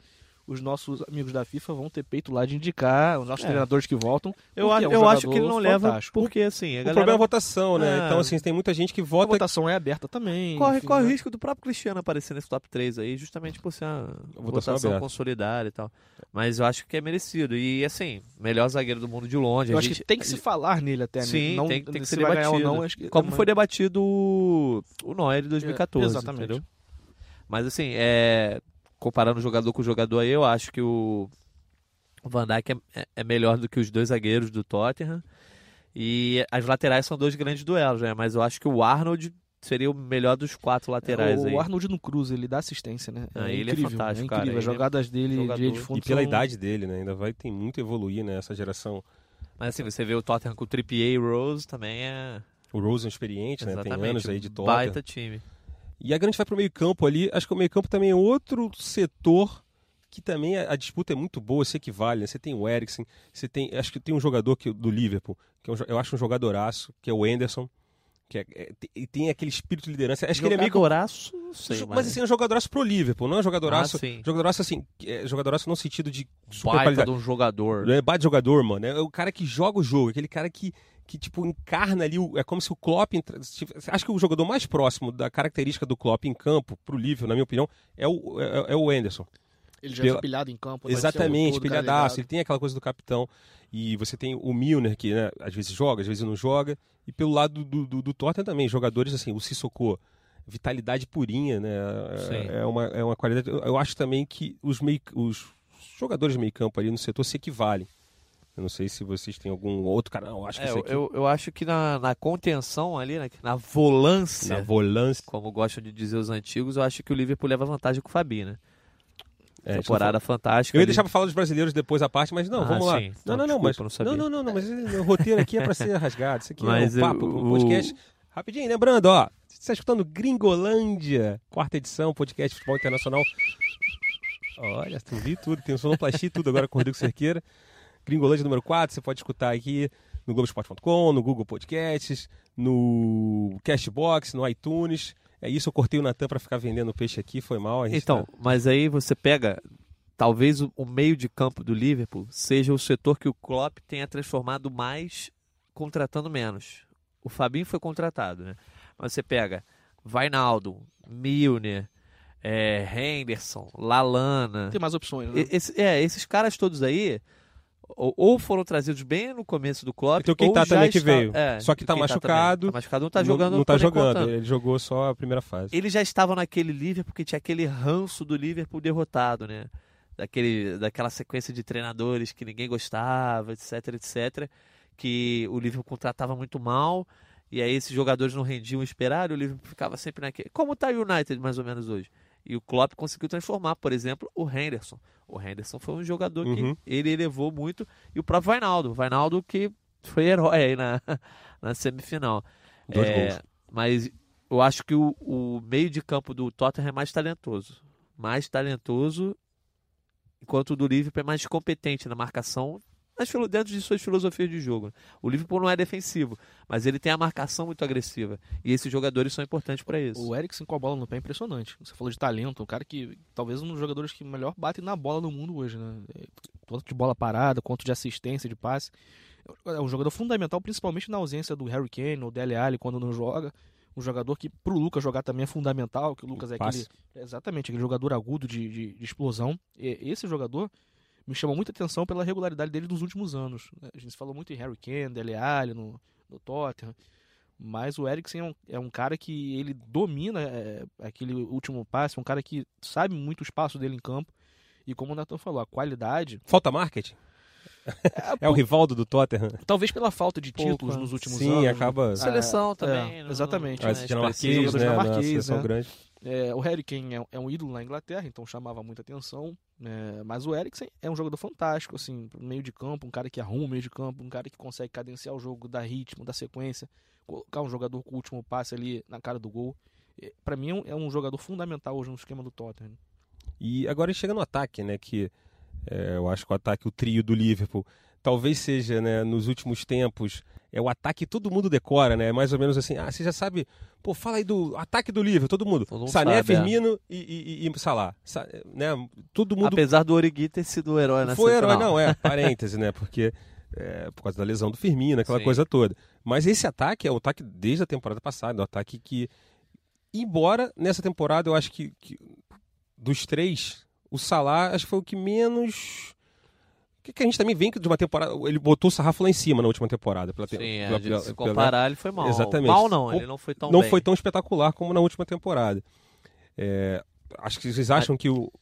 os nossos amigos da FIFA vão ter peito lá de indicar os nossos É. treinadores que voltam. Eu, é um eu acho que ele não leva fantástico. porque, assim, a O galera problema é a votação, né? É. Então, assim, tem muita gente que A vota. votação é aberta também. corre, enfim, corre o né? risco do próprio Cristiano aparecer nesse top 3 aí, justamente por ser uma votação votação, aberta. consolidada e tal. Mas eu acho que é merecido. E, assim, melhor zagueiro do mundo de longe. Eu a acho gente- que tem que se falar nele até, né? Sim, não, tem, tem que se ser debatido. ou não, acho que Como foi debatido o, o Neuer de 2014. É, exatamente. Entendeu? Mas assim, é, comparando jogador com jogador aí, eu acho que o Van Dijk é, é melhor do que os dois zagueiros do Tottenham. E as laterais são dois grandes duelos, né? Mas eu acho que o Arnold seria o melhor dos quatro laterais o aí. Arnold no Cruz, ele dá assistência, né? Ah, ele é incrível, fantástico, é cara, incrível. As ele é jogadas dele de jogador. de fundo E pela são- idade dele, né? Ainda vai tem muito a evoluir nessa geração. Mas assim, você vê o Tottenham com o Trippier e Rose também é O Rosen experiente, né? Tem exatamente anos aí de Tottenham. baita time. E a grande vai pro meio campo ali. Acho que o meio campo também é outro setor que também a, disputa é muito boa, se equivale. Né? Você tem o Eriksen, você tem. Acho que tem um jogador que, do Liverpool, que é um eu acho um jogadoraço, que é o Anderson. Que é, é- tem- aquele espírito de liderança. Acho que ele é meio não sei, mas, assim, é um jogadoraço pro Liverpool, não é um jogadoraço. Ah, sim. jogadoraço assim, é, jogadoraço no sentido de super baita qualidade. de um jogador. Não é bate jogador, mano. É o cara que joga o jogo, aquele cara que, que tipo, encarna ali. o- É como se o Klopp. Acho que o jogador mais próximo da característica do Klopp em campo, pro Liverpool, na minha opinião, é o, é, é o Anderson. Ele já Pela- é pilhado em campo. Exatamente, todo pilhadaço. Ele tem aquela coisa do capitão. E você tem o Milner, que né, às vezes joga, às vezes não joga. E pelo lado do, do, do Tottenham também, jogadores assim, o Sissoko, vitalidade purinha, né? Sim. É uma, é uma qualidade. Eu- acho também que os, meio, os jogadores de meio campo ali no setor se equivalem. Eu não sei se vocês têm algum outro canal. Eu acho que É, eu, aqui, eu, eu acho que na, na contenção ali, né, na volância, na volância. como gostam de dizer os antigos, eu acho que o Liverpool leva vantagem com o Fabi, né? É, Temporada fantástica. Eu ia ali. deixar pra falar dos brasileiros depois a parte, mas não, Ah, vamos lá. sim. Não, Então, não, não, desculpa, mas. não não, não, não, não, mas o roteiro aqui é pra ser rasgado. Isso aqui Mas é um papo, o- um podcast. Rapidinho, lembrando, ó, você está escutando Gringolândia, quarta edição, podcast de futebol internacional. Olha, tu vi tudo, tem um sonoplastia e tudo agora com o Rodrigo Cerqueira. Gringolândia número 4, você pode escutar aqui no Globoesporte.com, no Google Podcasts, no Cashbox, no iTunes. É isso, eu cortei o Natan pra ficar vendendo peixe aqui, foi mal. Então, tá- mas aí você pega, talvez o, o meio de campo do Liverpool seja o setor que o Klopp tenha transformado mais contratando menos. O Fabinho foi contratado, né? Mas você pega Vainaldo, Milner, é, Henderson, Lalana. Tem mais opções, né? Esse- é, esses caras todos aí ou, ou foram trazidos bem no começo do Klopp, E tem o Keita ou já também que está- veio. é, Só que tá Keita machucado. Tá machucado, não tá Não- jogando. Não, tá por jogando. Ele jogou só a primeira fase. Eles já estavam naquele Liverpool porque tinha aquele ranço do Liverpool derrotado, né? Daquele, daquela sequência de treinadores que ninguém gostava, etc, etc. Que o Liverpool contratava muito mal. E aí esses jogadores não rendiam o esperado. O Liverpool ficava sempre naquele. Como tá o United mais ou menos hoje. E o Klopp conseguiu transformar, por exemplo, o Henderson. O Henderson foi um jogador Uhum. que ele elevou muito. E o próprio Vainaldo. Vainaldo que foi herói aí na, na semifinal. Dois É, gols. Mas eu acho que o, o meio de campo do Tottenham é mais talentoso. Mais talentoso, enquanto o do Liverpool é mais competente na marcação, mas filo- dentro de suas filosofias de jogo. O Liverpool não é defensivo, mas ele tem a marcação muito agressiva. E esses jogadores são importantes para isso. O Eriksen com a bola no pé é impressionante. Você falou de talento, um cara que talvez um dos jogadores que melhor bate na bola no mundo hoje, né? É, Tanto de bola parada, quanto de assistência, de passe. É um jogador fundamental, principalmente na ausência do Harry Kane ou Dele Alli quando não joga. Um jogador que pro Lucas jogar também é fundamental, que o Lucas é passe. aquele exatamente aquele jogador agudo de, de, de explosão. E esse jogador me chama muita atenção pela regularidade dele nos últimos anos. né? A gente falou muito em Harry Kane, Dele Alli no, no Tottenham. Mas o Eriksen é um, é um cara que ele domina é, aquele último passe, um cara que sabe muito o espaço dele em campo. E como o Nathan falou, a qualidade. Falta marketing? É o Rivaldo do Tottenham? Talvez pela falta de Pouco, títulos é. nos últimos Sim, anos. acaba. Seleção é, também. é, não- exatamente. não Ah, é esse expressivo. dinamarquês, né? Na dinamarquês, seleção né? grande. É, o Harry Kane é, é um ídolo na Inglaterra, então chamava muita atenção. é, mas o Eriksen é um jogador fantástico, assim, meio de campo, um cara que arruma meio de campo, um cara que consegue cadenciar o jogo, dar ritmo, dar sequência, colocar um jogador com o último passe ali na cara do gol. É, Pra mim é um, é um jogador fundamental hoje no esquema do Tottenham. E agora chega no ataque, né? Que é, eu acho que o ataque, o trio do Liverpool, talvez seja, né, nos últimos tempos, é o ataque que todo mundo decora, né? Mais ou menos assim, ah, você já sabe, pô, fala aí do ataque do Liverpool, todo mundo. Todo mundo Sané, sabe, é. Firmino e, e, e, e Salah. Sa- né? Todo mundo Apesar do Origi ter sido o herói nessa foi herói, não, é, parêntese, né? Porque é, por causa da lesão do Firmino, aquela Sim. coisa toda. Mas esse ataque é o ataque desde a temporada passada, é um ataque que, embora nessa temporada eu acho que, que dos três, o Salah acho que foi o que menos. Que, que a gente também vem de uma temporada. Ele botou o sarrafo lá em cima na última temporada. Pela, Sim, é, pela- pela- se pela- comparar, ele foi mal. Exatamente. Mal não, ele não foi tão não bem. foi tão espetacular como na última temporada. É, acho que vocês acham que o.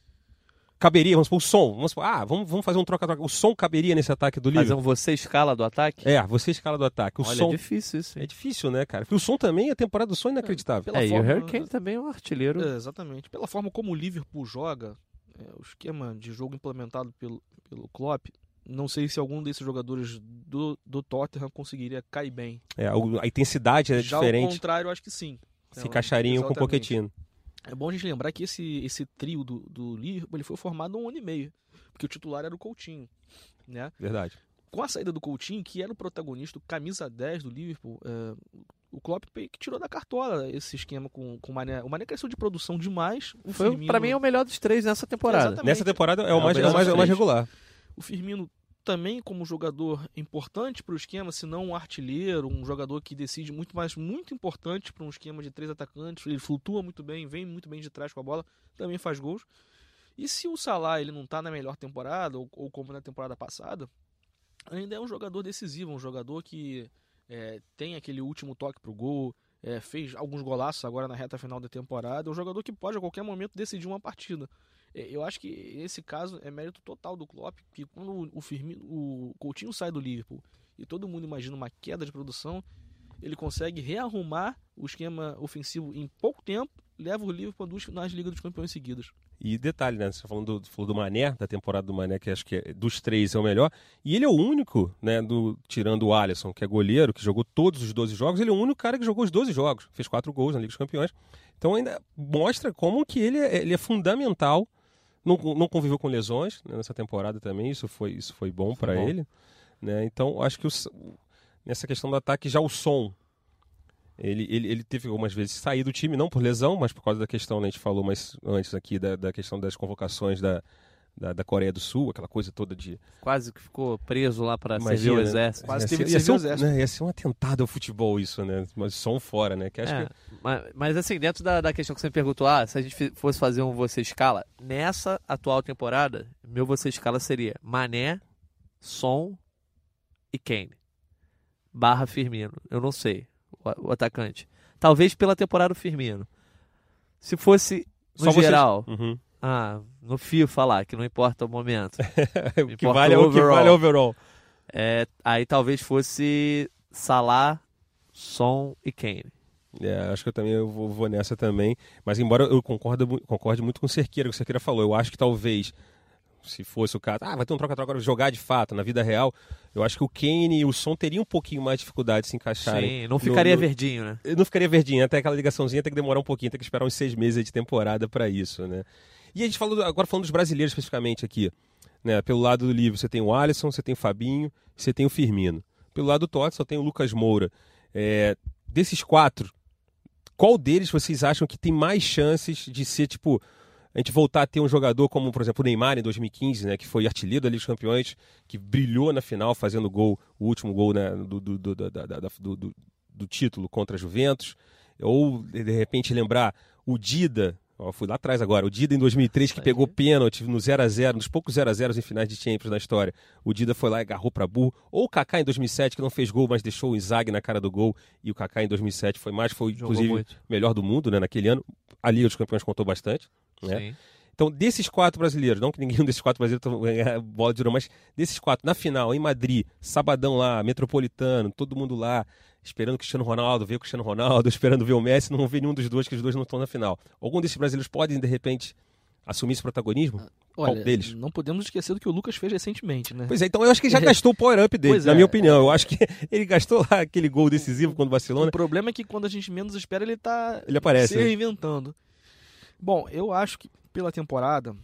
Caberia, vamos supor, o som. Vamos supor, ah, vamos, vamos fazer um troca-troca. O som caberia nesse ataque do Fazer Liverpool? um você escala do ataque? É, você escala do ataque. O Olha, som. é difícil isso. É hein? difícil, né, cara? Porque o som também, a temporada do som é inacreditável. Pela É, e o forma- Harry Kane também é um artilheiro. É, exatamente. Pela forma como o Liverpool joga, é, o esquema de jogo implementado pelo, pelo Klopp, não sei se algum desses jogadores do, do Tottenham conseguiria cair bem. É, a intensidade é Já ao diferente. contrário, eu acho que sim. Se Então, encaixariam com o. Pochettino. É bom a gente lembrar que esse, esse trio do, do Liverpool ele foi formado há um ano e meio, porque o titular era o Coutinho, né? Verdade. Com a saída do Coutinho, que era o protagonista, o camisa 10 do Liverpool, é, o Klopp que tirou da cartola esse esquema com, com o Mané. O Mané cresceu de produção demais. O Foi, Firmino- pra mim, é o melhor dos três nessa temporada. Exatamente. Nessa temporada é o É, mais, o é o mais, é o mais regular. O Firmino também como jogador importante para o esquema, se não um artilheiro, um jogador que decide muito mais, muito importante para um esquema de três atacantes. Ele flutua muito bem, vem muito bem de trás com a bola, também faz gols. E se o Salah ele não tá na melhor temporada, ou, ou como na temporada passada, ainda é um jogador decisivo, um jogador que é, tem aquele último toque pro gol, é, fez alguns golaços agora na reta final da temporada, é um jogador que pode a qualquer momento decidir uma partida. É, Eu acho que esse caso é mérito total do Klopp, que quando o, Firmino, o Coutinho sai do Liverpool e todo mundo imagina uma queda de produção, ele consegue rearrumar o esquema ofensivo em pouco tempo, leva o Liverpool a duas finais de Liga dos Campeões seguidas. E detalhe, né? Você falando do, falou do Mané, da temporada do Mané, que acho que é- dos três é o melhor. E ele é o único, né? Do, tirando o Alisson, que é goleiro, que jogou todos os 12 jogos, ele é o único cara que jogou os 12 jogos. Fez quatro gols na Liga dos Campeões. Então ainda mostra como que ele é, ele é fundamental. Não, não conviveu com lesões né, nessa temporada também. Isso foi, isso foi bom para ele. Né? Então acho que o nessa questão do ataque, já o som. Ele, ele, ele teve algumas vezes sair do time, não por lesão, mas por causa da questão, né, a gente falou mais antes aqui, da, da questão das convocações da, da, da Coreia do Sul, aquela coisa toda de. Quase que ficou preso lá para servir o né? exército. Quase ia teve ser, que servir ser o um, exército. né, ia ser um atentado ao futebol, isso, né? Mas som fora, né? Que acho É, que. mas, mas, assim, dentro da, da questão que você me perguntou, ah, se a gente fosse fazer um você escala, nessa atual temporada, meu você escala seria Mané, Som e Kane. Barra Firmino. Eu não sei, o, atacante. Talvez pela temporada do Firmino. Se fosse no Só vocês- geral, Uhum. ah, no FIFA lá, que não importa o momento. o que vale é o o que vale é overall. É, aí talvez fosse Salah, Som e Kane. É, acho que eu também eu vou, vou nessa também. Mas embora eu concordo, concorde muito com o Cerqueira, que o Cerqueira falou, eu acho que talvez, se fosse o caso, ah, vai ter um troca-troca agora, jogar de fato, na vida real, eu acho que o Kane e o Som teriam um pouquinho mais de dificuldade de se encaixarem. Sim, não ficaria no- verdinho, né? Não ficaria verdinho, até aquela ligaçãozinha tem que demorar um pouquinho, tem que esperar uns seis meses de temporada para isso, né? E a gente falou, agora falando dos brasileiros especificamente aqui, né? Pelo lado do livro você tem o Alisson, você tem o Fabinho, você tem o Firmino. Pelo lado do Totti só tem o Lucas Moura. É, desses quatro, qual deles vocês acham que tem mais chances de ser, tipo, a gente voltar a ter um jogador como, por exemplo, o Neymar em 2015, né, que foi artilheiro da Liga dos Campeões, que brilhou na final fazendo gol, o último gol né, do, do, do, da- da- da- do, do- do título contra a Juventus, ou de repente lembrar o Dida, ó, fui lá atrás agora, o Dida em 2003 que pegou pênalti no 0 a 0 nos poucos 0 a 0 em finais de Champions na história. O Dida foi lá e agarrou para burro. Ou o Kaká em 2007 que não fez gol, mas deixou o Inzaghi na cara do gol, e o Kaká em 2007 foi mais, foi Jogou inclusive muito. melhor do mundo, né, naquele ano. A Liga dos Campeões contou bastante, né? Sim. Então, desses quatro brasileiros, não que ninguém desses quatro brasileiros tenha ganhado bola de ouro, mas desses quatro, na final, em Madrid, sabadão lá, metropolitano, todo mundo lá, esperando o Cristiano Ronaldo, ver o Cristiano Ronaldo, esperando ver o Messi, não vê nenhum dos dois, que os dois não estão na final. Algum desses brasileiros podem, de repente, assumir esse protagonismo? Qual Olha, deles? não podemos esquecer do que o Lucas fez recentemente, né? Pois é, então eu acho que ele já gastou o power-up dele, Pois na é. minha opinião. Eu acho que ele gastou lá aquele gol decisivo contra o Barcelona. O problema é que quando a gente menos espera, ele tá Ele aparece, se né? Bom, eu acho que pela temporada,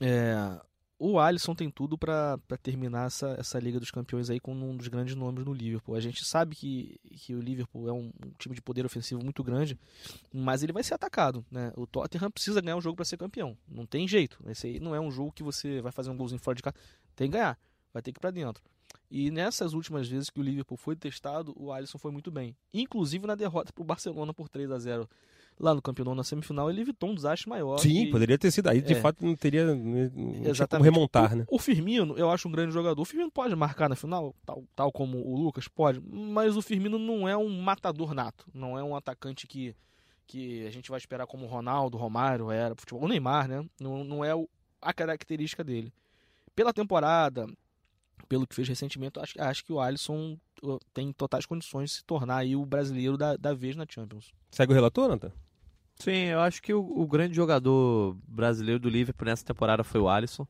é, o Alisson tem tudo pra terminar essa, essa Liga dos Campeões aí com um dos grandes nomes no Liverpool. A gente sabe que, que o Liverpool é um, um time de poder ofensivo muito grande, mas ele vai ser atacado. Né? O Tottenham precisa ganhar um jogo pra ser campeão. Não tem jeito. Esse aí não é um jogo que você vai fazer um golzinho fora de casa. Tem que ganhar. Vai ter que ir pra dentro. E nessas últimas vezes que o Liverpool foi testado, o Alisson foi muito bem. Inclusive na derrota pro Barcelona por 3 a 0 lá no campeonato na semifinal, ele evitou um desastre maior. Sim, e- poderia ter sido. Aí, de É. fato, não teria não tinha como remontar, o, né? o Firmino, eu acho um grande jogador. O Firmino pode marcar na final, tal, tal como o Lucas, pode. Mas o Firmino não é um matador nato. Não é um atacante que, que a gente vai esperar como o Ronaldo, Romário era, futebol. O Neymar, né? Não, não é o- a característica dele. Pela temporada, pelo que fez recentemente, acho, acho que o Alisson tem totais condições de se tornar aí o brasileiro da, da vez na Champions. Segue o relator, Nathan? Sim, eu acho que o, o grande jogador brasileiro do Liverpool nessa temporada foi o Alisson.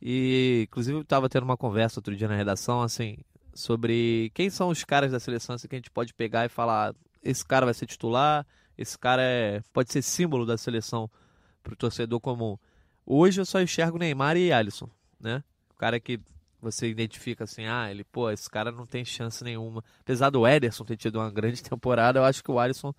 E, inclusive, eu estava tendo uma conversa outro dia na redação, assim, sobre quem são os caras da seleção assim, que a gente pode pegar e falar: esse cara vai ser titular, esse cara é, pode ser símbolo da seleção para o torcedor comum. Hoje eu só enxergo Neymar e Alisson, né? O cara que você identifica assim, ah, ele, pô, esse cara não tem chance nenhuma. Apesar do Ederson ter tido uma grande temporada, eu acho que o Alisson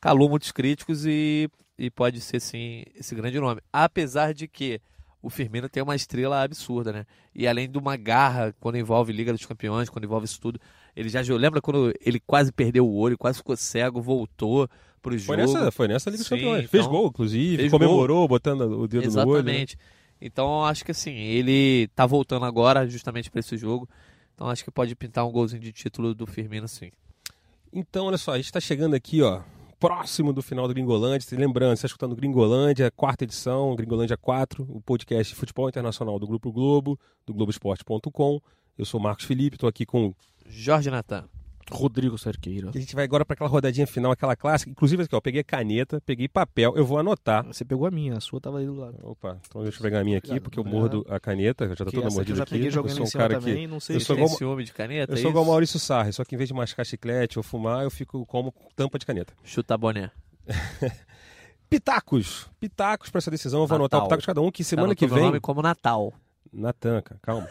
calou muitos críticos e, e pode ser sim esse grande nome. Apesar de que o Firmino tem uma estrela absurda, né? E além de uma garra quando envolve Liga dos Campeões, quando envolve isso tudo, ele já jogou. Lembra quando ele quase perdeu o olho, quase ficou cego, voltou pro Foi jogo? nessa, foi nessa Liga dos Sim, Campeões. Fez então- gol, inclusive, fez comemorou, botando o dedo no olho. né? Então acho que assim, ele tá voltando agora justamente para esse jogo. Então acho que pode pintar um golzinho de título do Firmino sim. Então, olha só, a gente está chegando aqui, ó, próximo do final do Gringolândia. Lembrando, você está escutando Gringolândia, quarta edição, Gringolândia 4, o podcast de futebol internacional do Grupo Globo, do Globoesporte.com. Eu sou Marcos Felipe, estou aqui com. Jorge Natan. Rodrigo Cerqueira. A gente vai agora para aquela rodadinha final, aquela clássica. Inclusive, aqui, ó, eu peguei caneta, peguei papel, eu vou anotar. Você pegou a minha, a sua tava aí do lado. Opa, então deixa eu pegar a minha aqui, porque eu mordo a caneta, já está Que toda aqui mordida já aqui. peguei Eu jogando sou em um cima cara também, que. não sei eu se sou Tem igual- ciúme de caneta? Eu é sou igual isso? Maurício Sarri, só que em vez de mascar chiclete ou fumar, eu fico como tampa de caneta. Chuta boné. Pitacos. Pitacos para essa decisão. Eu vou Natal. anotar o pitaco de cada um, que semana Tá que no meu vem. nome como Natal. Natan, cara, calma.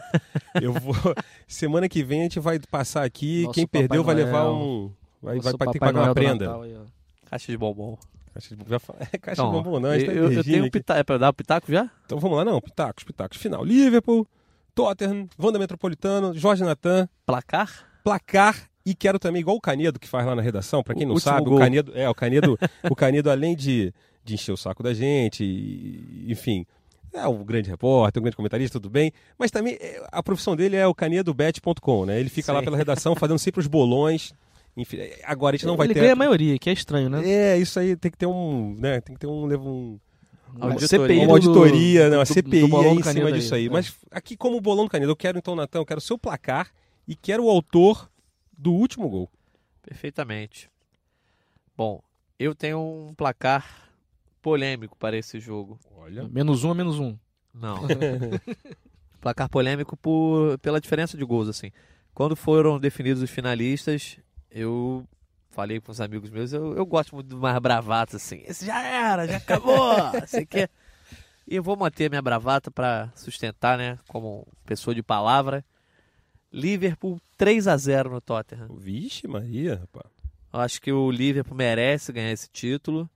Eu vou. Semana que vem a gente vai passar aqui. Nosso Quem perdeu vai Papai levar Noel. um. Vai, vai, Nosso vai ter que pagar uma Noel do prenda. Natal. Caixa de bombom. Caixa de, é caixa Então, de bombom, não. a gente tá eu, eu tenho um pitaco. É pra dar o pitaco já? Então vamos lá, não. Pitacos, pitacos. Final. Liverpool, Tottenham, Wanda Metropolitano, Jorge Natan, Placar? placar. E quero também, igual o Canedo que faz lá na redação, pra quem O não sabe, gol. o Canedo, é, o Canedo, o Canedo além de, de encher o saco da gente, e- enfim, é um grande repórter, um grande comentarista, tudo bem, mas também é, a profissão dele é o canedobet.com, né? Ele fica lá pela redação fazendo sempre os bolões. Enfim, é, agora a gente não vai Ele ter ganha a maioria, que é estranho, né? É, isso aí tem que ter um, né, tem que ter um, um Uma Auditoria. CPI uma do- auditoria, né, uma do- CPI do bolão aí do em cima Canedo disso aí. é. Mas aqui, como o bolão do Canedo, eu quero então, Natan, eu quero o seu placar e quero o autor do último gol. Perfeitamente. Bom, eu tenho um placar polêmico para esse jogo. Olha. Menos um a menos um. Não. placar polêmico por, pela diferença de gols, assim. Quando foram definidos os finalistas, eu falei com os amigos meus, eu, eu gosto muito de mais bravatas, assim. Esse já era, já acabou, sei que. E eu vou manter minha bravata para sustentar, né, como pessoa de palavra. Liverpool 3 a 0 no Tottenham. Vixe, Maria, rapaz. Eu acho que o Liverpool merece ganhar esse título.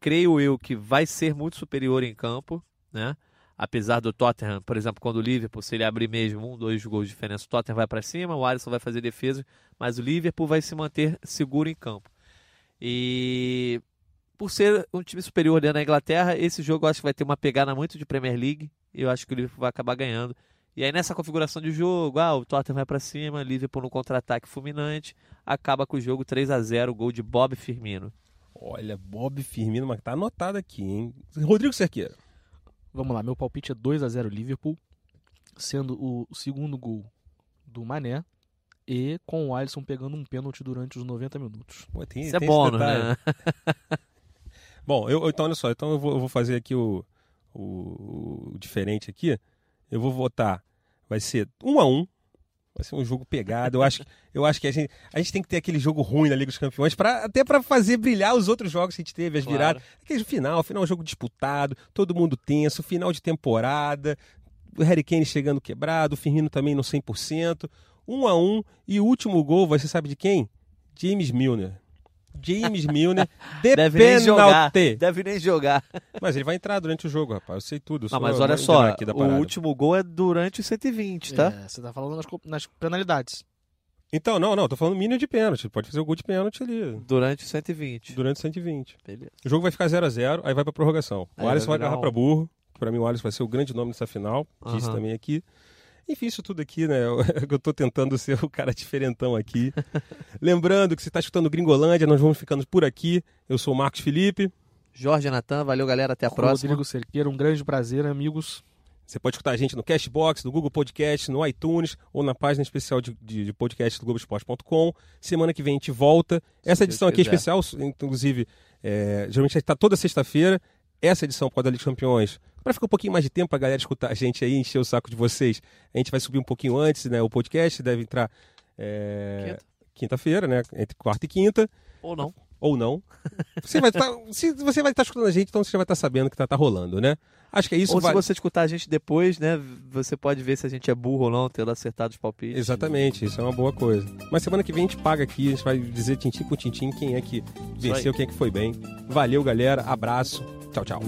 Creio eu que vai ser muito superior em campo, né? Apesar do Tottenham, por exemplo, quando o Liverpool, se ele abrir mesmo um, dois gols de diferença, o Tottenham vai para cima, o Alisson vai fazer defesa, mas o Liverpool vai se manter seguro em campo. E por ser um time superior dentro da Inglaterra, esse jogo eu acho que vai ter uma pegada muito de Premier League e eu acho que o Liverpool vai acabar ganhando. E aí nessa configuração de jogo, ah, o Tottenham vai para cima, Liverpool no contra-ataque fulminante, acaba com o jogo 3 a 0 gol de Bob Firmino. Olha, Bob Firmino, mas tá anotado aqui, hein? Rodrigo Cerqueira. Vamos lá, meu palpite é 2 a 0 Liverpool, sendo o segundo gol do Mané e com o Alisson pegando um pênalti durante os 90 minutos. Pô, tem, Isso é tem bônus, detalhe. né? Bom, eu, então olha só, então eu vou, eu vou fazer aqui o, o, o diferente aqui. Eu vou votar, vai ser um a um. Vai ser um jogo pegado. Eu acho, que- eu acho que a gente, a gente tem que ter aquele jogo ruim na Liga dos Campeões, pra, até para fazer brilhar os outros jogos que a gente teve, as Claro. viradas. Aquele final, final é um jogo disputado, todo mundo tenso, final de temporada, o Harry Kane chegando quebrado, o Firmino também no 100%. Um a um. E o último gol, você sabe de quem? James Milner. James Milner de Deve nem jogar. penalti. Deve nem jogar. Mas ele vai entrar durante o jogo, rapaz. Eu sei tudo. eu Não, sou mas olha só, engrenar aqui da o último gol é durante os 120, tá? É, você tá falando nas, nas penalidades. Então, não, não, tô falando mínimo de pênalti. Pode fazer o gol de pênalti ali. Durante os 120. Durante 120. Beleza. O jogo vai ficar 0x0, aí vai pra prorrogação. O Aí Alisson vai agarrar um- pra burro. que Pra mim, o Alisson vai ser o grande nome dessa final. Disse Aham. também aqui. Enfim, isso tudo aqui, né? Eu, eu tô tentando ser o cara diferentão aqui. Lembrando que você tá escutando Gringolândia, nós vamos ficando por aqui. Eu sou o Marcos Felipe. Jorge Natan, valeu galera, até a próxima. Rodrigo Cerqueira, um grande prazer, amigos. Você pode escutar a gente no Cashbox, no Google Podcast, no iTunes ou na página especial de, de, de podcast do Globoesporte.com. Semana que vem a gente volta. Essa edição aqui é especial, inclusive, é, geralmente está toda sexta-feira. Essa edição por causa da Liga dos Campeões, para ficar um pouquinho mais de tempo para a galera escutar a gente aí, encher o saco de vocês, a gente vai subir um pouquinho antes, né? O podcast deve entrar é, Quinta. quinta-feira, né? Entre quarta e quinta Ou não. ou não. Você vai estar, se você vai estar escutando a gente, então você já vai estar sabendo que tá, tá rolando, né? Acho que é isso. ou vale- se você escutar a gente depois, né, você pode ver se a gente é burro ou não, tendo acertado os palpites. Exatamente, isso é uma boa coisa. Mas semana que vem a gente paga aqui, a gente vai dizer tintim por tintim quem é que venceu, quem é que foi bem. Valeu, galera. Abraço. Tchau, tchau.